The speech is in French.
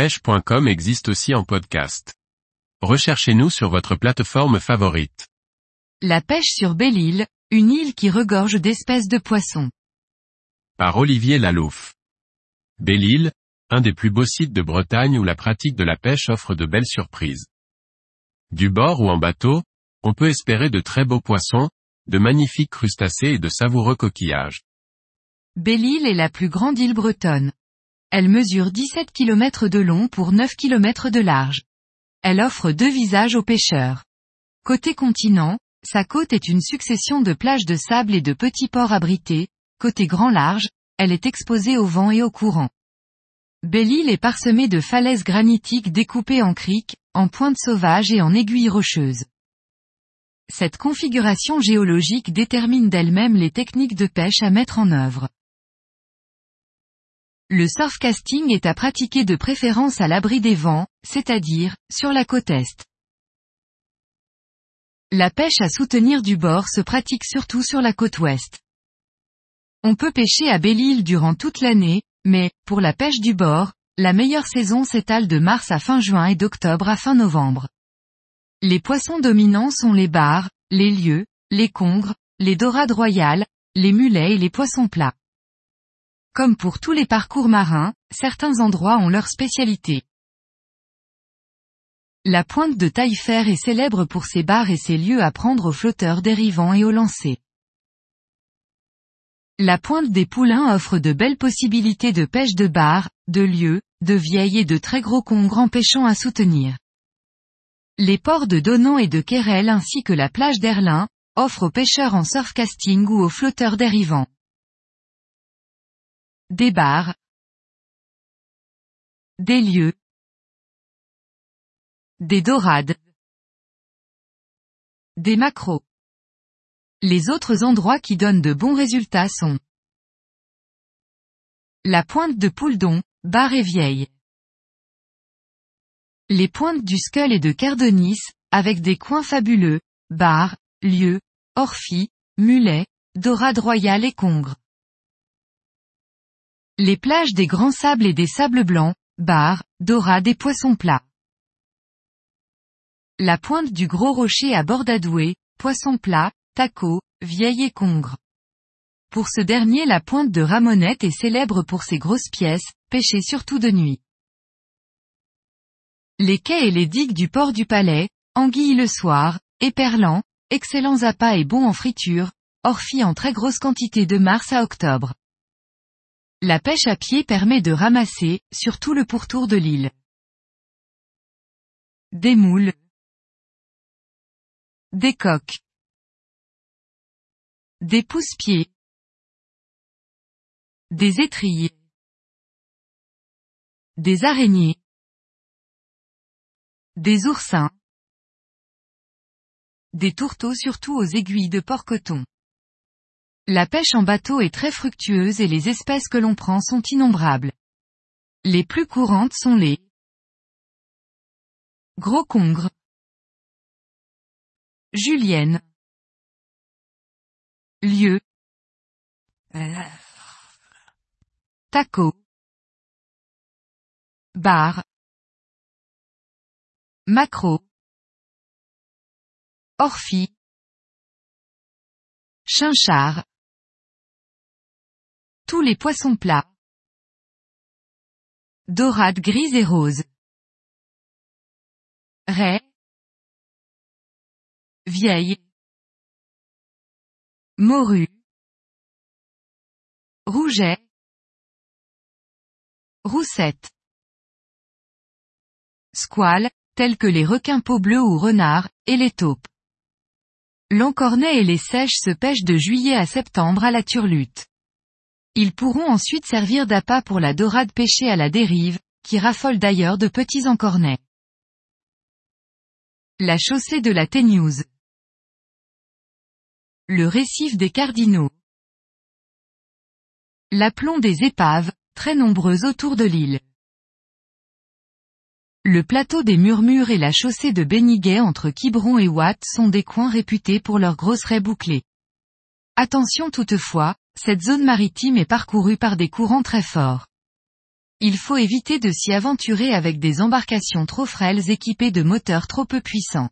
pêche.com existe aussi en podcast. Recherchez-nous sur votre plateforme favorite. La pêche sur Belle-Île, une île qui regorge d'espèces de poissons. Par Olivier Lalouf. Belle-Île, un des plus beaux sites de Bretagne où la pratique de la pêche offre de belles surprises. Du bord ou en bateau, on peut espérer de très beaux poissons, de magnifiques crustacés et de savoureux coquillages. Belle-Île est la plus grande île bretonne. Elle mesure 17 km de long pour 9 km de large. Elle offre deux visages aux pêcheurs. Côté continent, sa côte est une succession de plages de sable et de petits ports abrités, côté grand large, elle est exposée au vent et au courant. Belle-Île est parsemée de falaises granitiques découpées en criques, en pointes sauvages et en aiguilles rocheuses. Cette configuration géologique détermine d'elle-même les techniques de pêche à mettre en œuvre. Le surfcasting est à pratiquer de préférence à l'abri des vents, c'est-à-dire, sur la côte est. La pêche à soutenir du bord se pratique surtout sur la côte ouest. On peut pêcher à Belle-Île durant toute l'année, mais, pour la pêche du bord, la meilleure saison s'étale de mars à fin juin et d'octobre à fin novembre. Les poissons dominants sont les bars, les lieux, les congres, les dorades royales, les mulets et les poissons plats. Comme pour tous les parcours marins, certains endroits ont leur spécialité. La pointe de Taillefer est célèbre pour ses bars et ses lieux à prendre aux flotteurs dérivants et aux lancers. La pointe des Poulains offre de belles possibilités de pêche de bars, de lieux, de vieilles et de très gros congres empêchant à soutenir. Les ports de Donan et de Querel ainsi que la plage d'Erlin, offrent aux pêcheurs en surfcasting ou aux flotteurs dérivants. Des bars. Des lieux. Des dorades. Des macros. Les autres endroits qui donnent de bons résultats sont la pointe de Pouledon, bar et vieille. Les pointes du Skull et de Cardenis, avec des coins fabuleux, bar, lieux, orphi, mulets, dorade royale et congres. Les plages des grands sables et des sables blancs, bar, dorades et poissons plats. La pointe du gros rocher à Bordadoué, poisson plat, taco, vieille et congre. Pour ce dernier la pointe de Ramonette est célèbre pour ses grosses pièces, pêchées surtout de nuit. Les quais et les digues du port du Palais, anguilles le soir, éperlants, excellents appâts et bons en friture, orphi en très grosse quantité de mars à octobre. La pêche à pied permet de ramasser, sur tout le pourtour de l'île. Des moules. Des coques. Des pousse-pieds. Des étrilles. Des araignées. Des oursins. Des tourteaux surtout aux aiguilles de porc-coton. La pêche en bateau est très fructueuse et les espèces que l'on prend sont innombrables. Les plus courantes sont les Gros congres. Julienne. Lieu. Taco. Bar. Macro. Orphi. Chinchard. Tous les poissons plats. Dorade grise et rose. Raie. Vieille. Morue. Rouget. Roussette. Squale, tels que les requins peau bleus ou renards, et les taupes. L'encornet et les sèches se pêchent de juillet à septembre à la turlute. Ils pourront ensuite servir d'appât pour la dorade pêchée à la dérive, qui raffole d'ailleurs de petits encornets. La chaussée de la Téniouse. Le récif des cardinaux. L'aplomb des épaves, très nombreuses autour de l'île. Le plateau des Murmures et la chaussée de Béniguet entre Quiberon et Watt sont des coins réputés pour leurs grosses raies bouclées. Attention toutefois, cette zone maritime est parcourue par des courants très forts. Il faut éviter de s'y aventurer avec des embarcations trop frêles équipées de moteurs trop peu puissants.